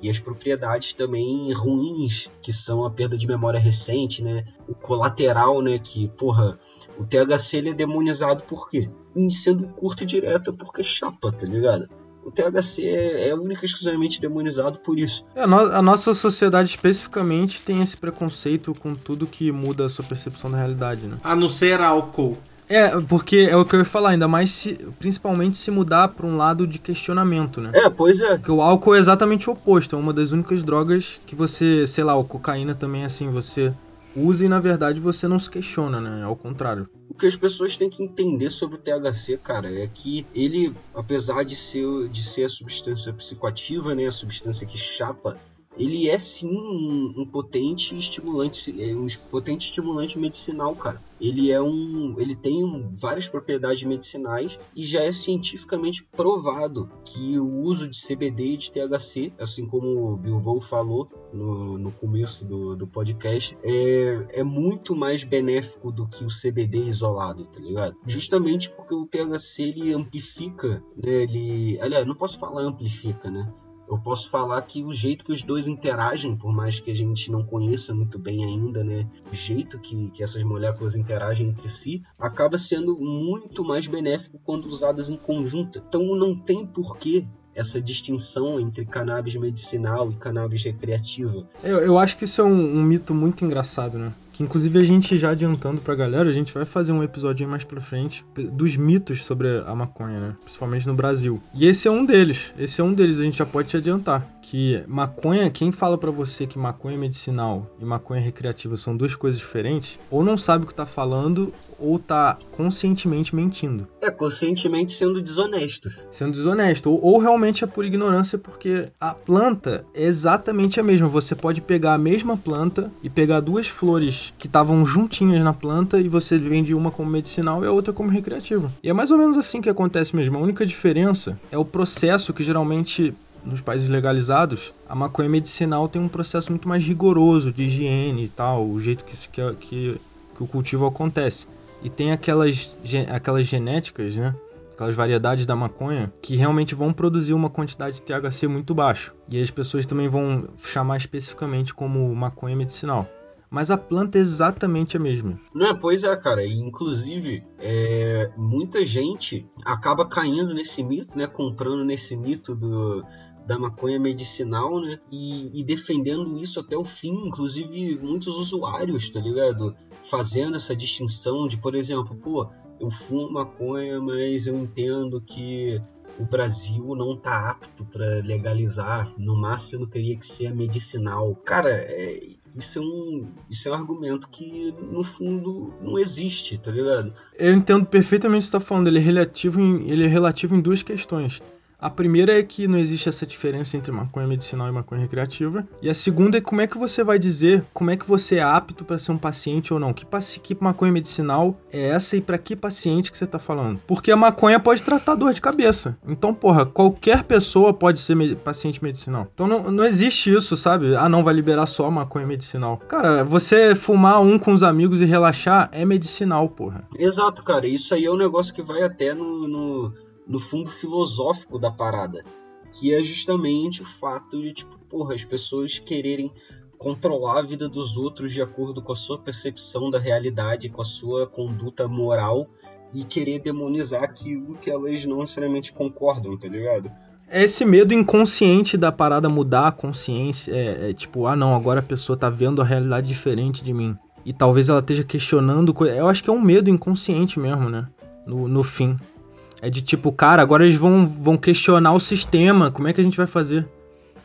Speaker 3: e as propriedades também ruins que são a perda de memória recente, né, o colateral, né, que porra o THC ele é demonizado por quê? Em sendo curto e direto porque chapa, tá ligado? O THC é, é única e exclusivamente demonizado por isso.
Speaker 4: É, a, no a, nossa sociedade especificamente tem esse preconceito com tudo que muda a sua percepção da realidade, né?
Speaker 2: A não ser álcool.
Speaker 4: É, porque é o que eu ia falar, ainda mais se, principalmente se mudar para um lado de questionamento, né?
Speaker 3: É, pois é.
Speaker 4: Porque o álcool é exatamente o oposto, é uma das únicas drogas que você, sei lá, o cocaína também é assim, você usa e na verdade você não se questiona, né? Ao contrário.
Speaker 3: O que as pessoas têm que entender sobre o THC, cara, é que ele, apesar de ser, de ser a substância psicoativa, né, a substância que chapa, ele é sim um, um, potente estimulante, é um potente estimulante medicinal, cara. Ele é um, ele tem um, várias propriedades medicinais e já é cientificamente provado que o uso de CBD e de THC, assim como o Bilbo falou no, no começo do, do podcast, é, é muito mais benéfico do que o CBD isolado, tá ligado? Justamente porque o THC ele amplifica, né? Ele, aliás, não posso falar amplifica, né? Eu posso falar que o jeito que os dois interagem, por mais que a gente não conheça muito bem ainda, né, o jeito que, que essas moléculas interagem entre si, acaba sendo muito mais benéfico quando usadas em conjunto. Então não tem porquê essa distinção entre cannabis medicinal e cannabis recreativa.
Speaker 4: Eu, eu acho que isso é um, um mito muito engraçado, né? Que inclusive a gente já adiantando pra galera, a gente vai fazer um episódio mais pra frente dos mitos sobre a maconha, né? Principalmente no Brasil. E esse é um deles. Esse é um deles, a gente já pode te adiantar. Que maconha, quem fala para você que maconha medicinal e maconha recreativa são duas coisas diferentes, ou não sabe o que tá falando, ou tá conscientemente mentindo.
Speaker 3: É, conscientemente sendo desonesto.
Speaker 4: Sendo desonesto. Ou, ou realmente é por ignorância, porque a planta é exatamente a mesma. Você pode pegar a mesma planta e pegar duas flores que estavam juntinhas na planta e você vende uma como medicinal e a outra como recreativa. E é mais ou menos assim que acontece mesmo. A única diferença é o processo que geralmente nos países legalizados, a maconha medicinal tem um processo muito mais rigoroso de higiene e tal, o jeito que, que, que, que o cultivo acontece. E tem aquelas, aquelas genéticas, né? aquelas variedades da maconha que realmente vão produzir uma quantidade de THC muito baixo. E as pessoas também vão chamar especificamente como maconha medicinal mas a planta é exatamente a mesma.
Speaker 3: Não, pois é, cara. Inclusive, é, muita gente acaba caindo nesse mito, né? Comprando nesse mito do, da maconha medicinal, né? E, e, defendendo isso até o fim. Inclusive, muitos usuários, tá ligado? Fazendo essa distinção de, por exemplo, pô, eu fumo maconha, mas eu entendo que o Brasil não tá apto para legalizar. No máximo teria que ser a medicinal. Cara, é, isso é um, isso é um argumento que, no fundo, não existe, tá ligado?
Speaker 4: Eu entendo perfeitamente o que você tá falando. Ele é relativo em, ele é relativo em duas questões. A primeira é que não existe essa diferença entre maconha medicinal e maconha recreativa. E a segunda é como é que você vai dizer como é que você é apto para ser um paciente ou não. Que, que maconha medicinal é essa e para que paciente que você tá falando? Porque a maconha pode tratar dor de cabeça. Então, porra, qualquer pessoa pode ser me paciente medicinal. Então não, não existe isso, sabe? Ah, não, vai liberar só maconha medicinal. Cara, você fumar um com os amigos e relaxar é medicinal, porra.
Speaker 3: Exato, cara. Isso aí é um negócio que vai até no... no no fundo filosófico da parada, que é justamente o fato de, tipo, porra, as pessoas quererem controlar a vida dos outros de acordo com a sua percepção da realidade, com a sua conduta moral e querer demonizar aquilo que elas não necessariamente concordam, tá ligado?
Speaker 4: É esse medo inconsciente da parada mudar a consciência. É, é, tipo, ah não, agora a pessoa tá vendo a realidade diferente de mim. E talvez ela esteja questionando. Eu acho que é um medo inconsciente mesmo, né? No, no fim. É de tipo, cara, agora eles vão, vão questionar o sistema, como é que a gente vai fazer?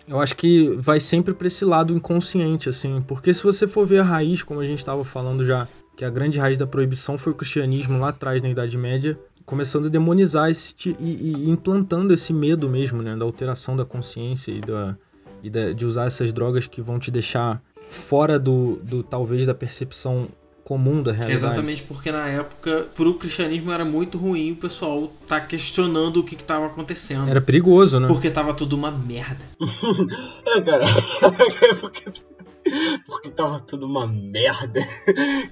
Speaker 4: Eu acho que vai sempre para esse lado inconsciente, assim, porque se você for ver a raiz, como a gente estava falando já, que a grande raiz da proibição foi o cristianismo lá atrás, na Idade Média, começando a demonizar esse, e, e implantando esse medo mesmo, né, da alteração da consciência e, da, e da, de usar essas drogas que vão te deixar fora do, do talvez da percepção comum da realidade.
Speaker 2: Exatamente porque na época, pro cristianismo era muito ruim o pessoal tá questionando o que que tava acontecendo.
Speaker 4: Era perigoso, né?
Speaker 2: Porque tava tudo uma merda.
Speaker 3: é, cara. porque, porque tava tudo uma merda.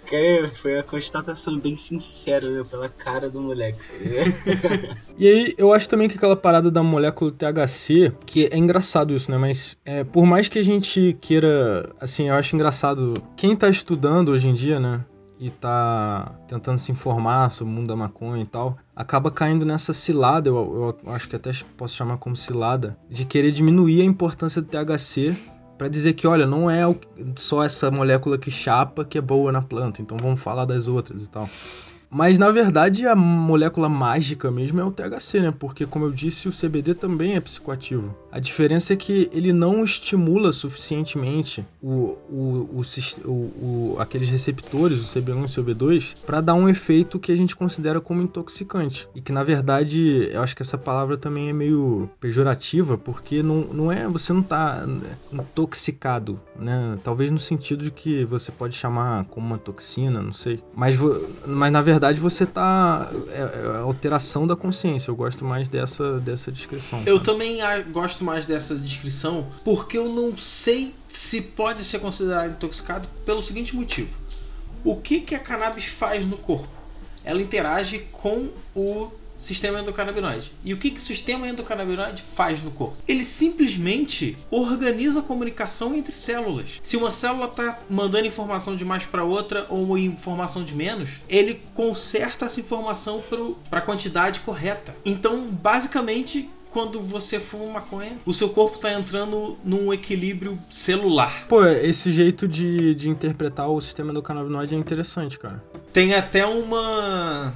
Speaker 3: Que foi a constatação bem sincera, né? Pela cara do moleque.
Speaker 4: e aí, eu acho também que aquela parada da molécula THC, que é engraçado isso, né? Mas é, por mais que a gente queira. Assim, eu acho engraçado. Quem tá estudando hoje em dia, né? e tá tentando se informar sobre o mundo da maconha e tal, acaba caindo nessa cilada, eu, eu acho que até posso chamar como cilada, de querer diminuir a importância do THC para dizer que, olha, não é só essa molécula que chapa que é boa na planta, então vamos falar das outras e tal. Mas na verdade a molécula mágica mesmo é o THC, né? Porque como eu disse, o CBD também é psicoativo. A diferença é que ele não estimula suficientemente o, o, o, o aqueles receptores, o CB1 e o CB2, para dar um efeito que a gente considera como intoxicante. E que na verdade, eu acho que essa palavra também é meio pejorativa, porque não, não é, você não tá intoxicado, né? Talvez no sentido de que você pode chamar como uma toxina, não sei. Mas, mas na verdade verdade você tá. É, é alteração da consciência. Eu gosto mais dessa, dessa descrição.
Speaker 2: Eu também gosto mais dessa descrição porque eu não sei se pode ser considerado intoxicado pelo seguinte motivo. O que, que a cannabis faz no corpo? Ela interage com o sistema endocannabinoide. E o que, que o sistema endocannabinoide faz no corpo? Ele simplesmente organiza a comunicação entre células. Se uma célula está mandando informação de mais para outra ou informação de menos, ele conserta essa informação para a quantidade correta. Então, basicamente, quando você fuma maconha, o seu corpo está entrando num equilíbrio celular.
Speaker 4: Pô, esse jeito de, de interpretar o sistema endocannabinoide é interessante, cara.
Speaker 2: Tem até uma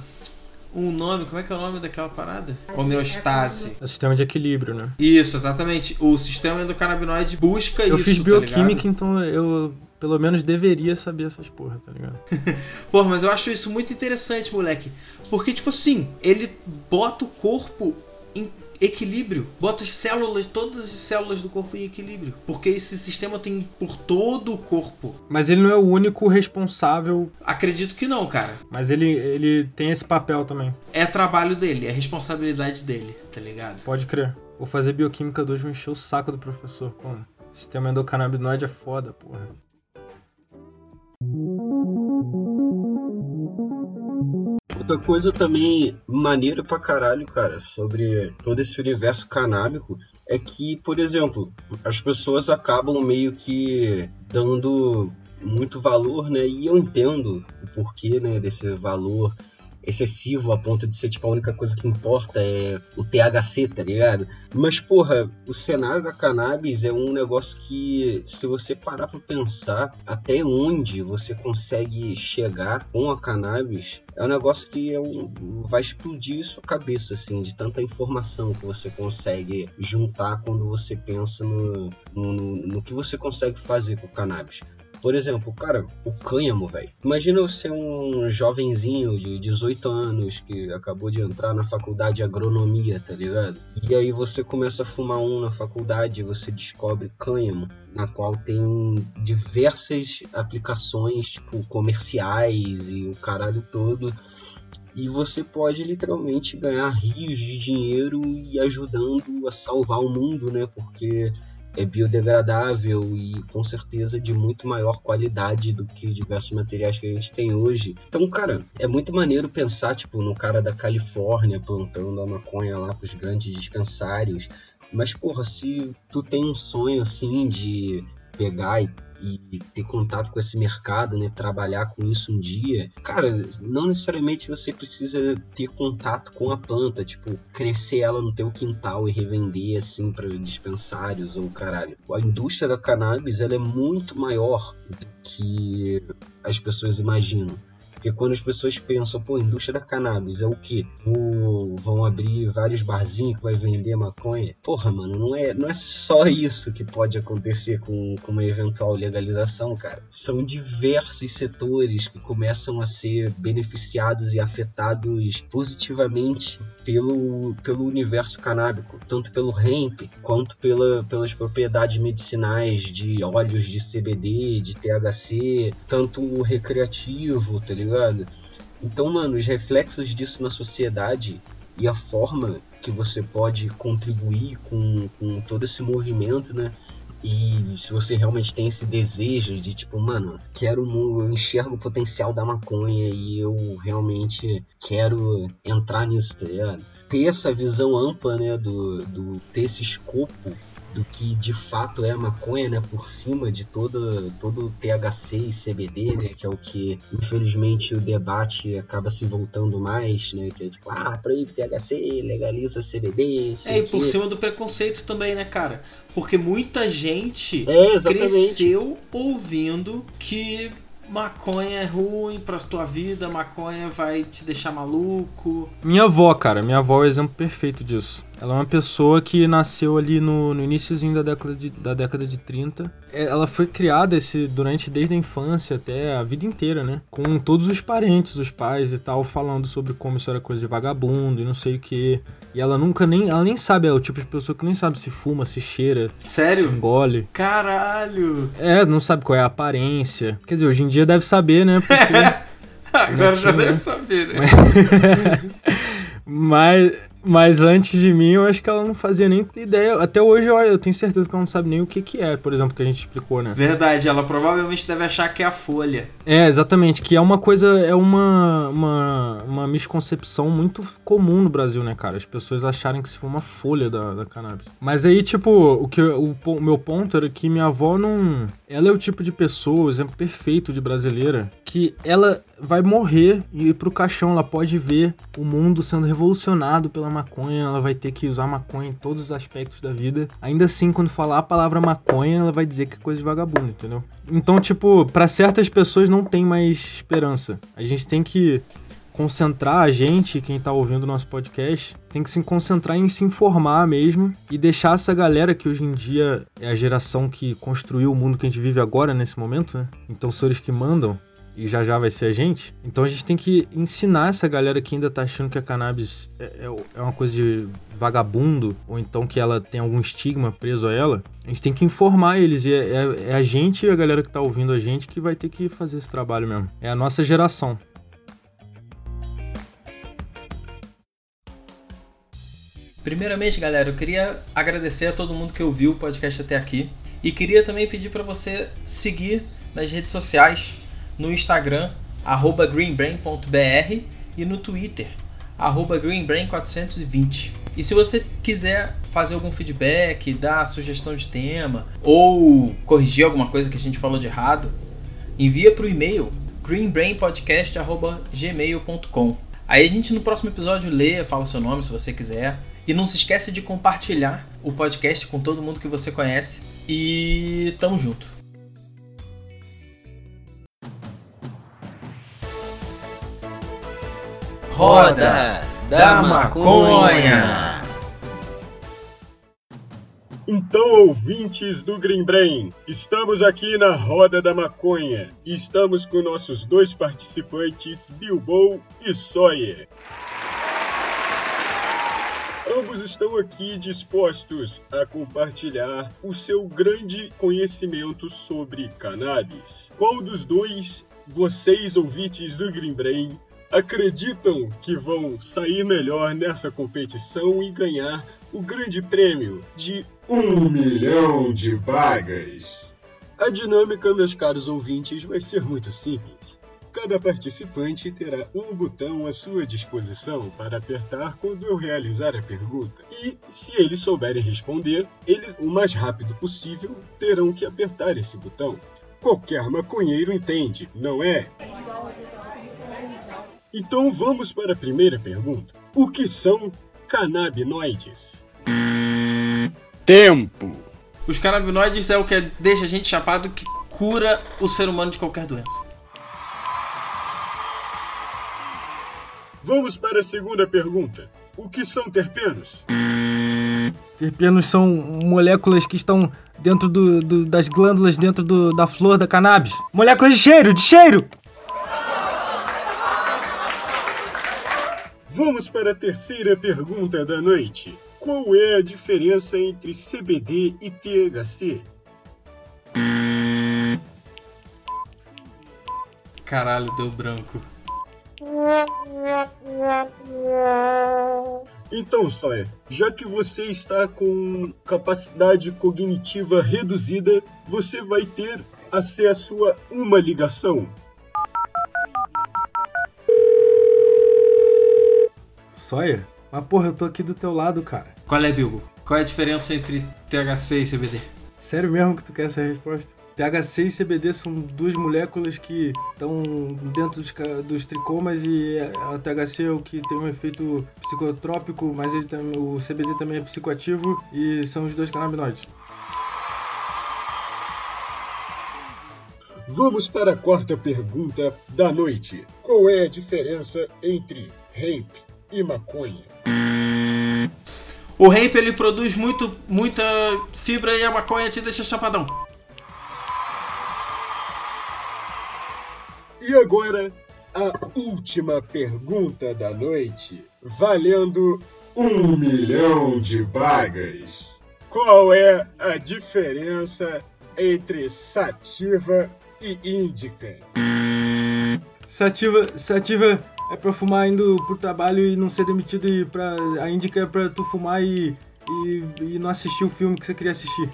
Speaker 2: um nome, como é que é o nome daquela parada? Homeostase.
Speaker 4: É o sistema de equilíbrio, né?
Speaker 2: Isso, exatamente. O sistema endocannabinoide busca
Speaker 4: eu
Speaker 2: isso.
Speaker 4: Eu fiz
Speaker 2: tá
Speaker 4: bioquímica, tá então eu pelo menos deveria saber essas porra, tá ligado?
Speaker 2: Porra, mas eu acho isso muito interessante, moleque. Porque, tipo assim, ele bota o corpo em equilíbrio. Bota as células, todas as células do corpo em equilíbrio. Porque esse sistema tem por todo o corpo.
Speaker 4: Mas ele não é o único responsável.
Speaker 2: Acredito que não, cara.
Speaker 4: Mas ele, ele tem esse papel também.
Speaker 2: É trabalho dele, é responsabilidade dele, tá ligado?
Speaker 4: Pode crer. Vou fazer bioquímica 2, vou encher o saco do professor. Como? Sistema endocannabinoide é foda, porra.
Speaker 3: Outra coisa também maneira pra caralho, cara, sobre todo esse universo canábico é que, por exemplo, as pessoas acabam meio que dando muito valor, né? E eu entendo o porquê, né, desse valor excessivo a ponto de ser tipo a única coisa que importa é o THC, tá ligado? Mas porra, o cenário da cannabis é um negócio que se você parar para pensar até onde você consegue chegar com a cannabis, é um negócio que é um, vai explodir sua cabeça assim, de tanta informação que você consegue juntar quando você pensa no, no, no que você consegue fazer com o cannabis. Por exemplo, cara, o cânhamo, velho. Imagina você um jovenzinho de 18 anos que acabou de entrar na faculdade de agronomia, tá ligado? E aí você começa a fumar um na faculdade e você descobre cânhamo, na qual tem diversas aplicações, tipo, comerciais e o caralho todo e você pode literalmente ganhar rios de dinheiro e ajudando a salvar o mundo, né? Porque é biodegradável e com certeza de muito maior qualidade do que diversos materiais que a gente tem hoje. Então, cara, é muito maneiro pensar, tipo, no cara da Califórnia plantando a maconha lá pros grandes dispensários. Mas, porra, se tu tem um sonho assim de pegar e e ter contato com esse mercado, né, trabalhar com isso um dia, cara, não necessariamente você precisa ter contato com a planta, tipo, crescer ela no teu quintal e revender assim para dispensários ou caralho. A indústria da cannabis ela é muito maior do que as pessoas imaginam. Porque quando as pessoas pensam, pô, indústria da cannabis é o quê? Vão abrir vários barzinhos que vai vender maconha. Porra, mano, não é, não é só isso que pode acontecer com, com uma eventual legalização, cara. São diversos setores que começam a ser beneficiados e afetados positivamente pelo, pelo universo canábico, tanto pelo hemp quanto pela, pelas propriedades medicinais de óleos de CBD, de THC, tanto recreativo, tá ligado? Então, mano, os reflexos disso na sociedade e a forma que você pode contribuir com, com todo esse movimento, né? E se você realmente tem esse desejo de tipo, mano, quero eu enxergo o potencial da maconha e eu realmente quero entrar nisso, tá ligado? Ter essa visão ampla, né, do, do ter esse escopo do que de fato é a maconha, né, por cima de todo, todo o THC e CBD, né, que é o que infelizmente o debate acaba se voltando mais, né, que é tipo, ah, proíbe THC, legaliza CBD,
Speaker 2: É, e por cima do preconceito também, né, cara? Porque muita gente
Speaker 3: é,
Speaker 2: cresceu ouvindo que maconha é ruim pra tua vida, maconha vai te deixar maluco.
Speaker 4: Minha avó, cara, minha avó é o exemplo perfeito disso. Ela é uma pessoa que nasceu ali no, no iníciozinho da década, de, da década de 30. É, ela foi criada esse, durante desde a infância até a vida inteira, né? Com todos os parentes, os pais e tal, falando sobre como isso era coisa de vagabundo e não sei o que. E ela nunca nem. Ela nem sabe, é o tipo de pessoa que nem sabe se fuma, se cheira.
Speaker 2: Sério?
Speaker 4: Se engole.
Speaker 2: Caralho!
Speaker 4: É, não sabe qual é a aparência. Quer dizer, hoje em dia deve saber, né? Porque.
Speaker 2: Agora já, já deve saber, né?
Speaker 4: Mas. Mas antes de mim, eu acho que ela não fazia nem ideia. Até hoje, eu, eu tenho certeza que ela não sabe nem o que, que é, por exemplo, que a gente explicou, né?
Speaker 2: Verdade, ela provavelmente deve achar que é a folha.
Speaker 4: É, exatamente, que é uma coisa, é uma, uma, uma misconcepção muito comum no Brasil, né, cara? As pessoas acharem que se for uma folha da, da cannabis. Mas aí, tipo, o, que, o, o meu ponto era que minha avó não. Ela é o tipo de pessoa, o exemplo perfeito de brasileira, que ela vai morrer e ir pro caixão. Ela pode ver o mundo sendo revolucionado pela maconha. Ela vai ter que usar maconha em todos os aspectos da vida. Ainda assim, quando falar a palavra maconha, ela vai dizer que é coisa de vagabundo, entendeu? Então, tipo, para certas pessoas não tem mais esperança. A gente tem que concentrar a gente, quem tá ouvindo o nosso podcast, tem que se concentrar em se informar mesmo e deixar essa galera que hoje em dia é a geração que construiu o mundo que a gente vive agora nesse momento, né? Então, são eles que mandam e já já vai ser a gente. Então a gente tem que ensinar essa galera que ainda tá achando que a cannabis é, é, é uma coisa de vagabundo, ou então que ela tem algum estigma preso a ela. A gente tem que informar eles, e é, é, é a gente e a galera que tá ouvindo a gente que vai ter que fazer esse trabalho mesmo. É a nossa geração.
Speaker 2: Primeiramente, galera, eu queria agradecer a todo mundo que ouviu o podcast até aqui. E queria também pedir para você seguir nas redes sociais no Instagram, greenbrain.br e no Twitter, greenbrain420. E se você quiser fazer algum feedback, dar sugestão de tema ou corrigir alguma coisa que a gente falou de errado, envia para o e-mail greenbrainpodcast.gmail.com. Aí a gente no próximo episódio lê, fala seu nome se você quiser. E não se esquece de compartilhar o podcast com todo mundo que você conhece. E tamo junto.
Speaker 5: Roda da Maconha.
Speaker 6: Então, ouvintes do Green Brain, estamos aqui na Roda da Maconha e estamos com nossos dois participantes, Bilbo e Sawyer. Ambos estão aqui dispostos a compartilhar o seu grande conhecimento sobre cannabis. Qual dos dois vocês, ouvintes do Green Brain, acreditam que vão sair melhor nessa competição e ganhar o grande prêmio de um milhão de vagas. A dinâmica, meus caros ouvintes, vai ser muito simples. Cada participante terá um botão à sua disposição para apertar quando eu realizar a pergunta. E, se eles souberem responder, eles, o mais rápido possível, terão que apertar esse botão. Qualquer maconheiro entende, não é? Então vamos para a primeira pergunta. O que são canabinoides?
Speaker 5: Tempo.
Speaker 2: Os canabinoides é o que deixa a gente chapado que cura o ser humano de qualquer doença.
Speaker 3: Vamos para a segunda pergunta. O que são terpenos?
Speaker 4: Terpenos são moléculas que estão dentro do, do- das glândulas dentro do- da flor da cannabis. Moléculas de cheiro, de cheiro!
Speaker 3: Vamos para a terceira pergunta da noite. Qual é a diferença entre CBD e THC?
Speaker 2: Caralho, deu branco.
Speaker 3: Então, Sawyer, já que você está com capacidade cognitiva reduzida, você vai ter acesso a uma ligação.
Speaker 4: Sawyer? Mas porra, eu tô aqui do teu lado, cara.
Speaker 2: Qual é, Bilbo? Qual é a diferença entre THC e CBD?
Speaker 4: Sério mesmo que tu quer essa resposta? THC e CBD são duas moléculas que estão dentro dos, dos tricomas e a THC é o que tem um efeito psicotrópico, mas ele tam- o CBD também é psicoativo e são os dois canabinoides.
Speaker 3: Vamos para a quarta pergunta da noite. Qual é a diferença entre hemp e maconha?
Speaker 2: O hemp ele produz muito, muita fibra e a maconha te deixa chapadão.
Speaker 3: E agora, a última pergunta da noite, valendo um milhão de bagas. Qual é a diferença entre sativa e índica?
Speaker 4: Sativa, sativa é pra fumar indo pro trabalho e não ser demitido e pra, a indica é pra tu fumar e, e, e não assistir o filme que você queria assistir.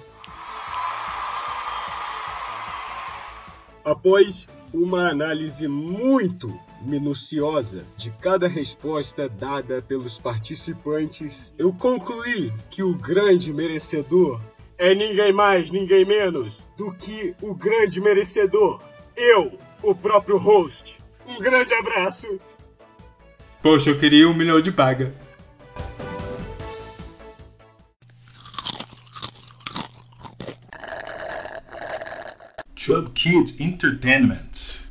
Speaker 3: Após uma análise muito minuciosa de cada resposta dada pelos participantes, eu concluí que o grande merecedor é ninguém mais, ninguém menos do que o grande merecedor, eu, o próprio host. Um grande abraço.
Speaker 2: Poxa, eu queria um milhão de baga.
Speaker 7: Chub Kids Entertainment.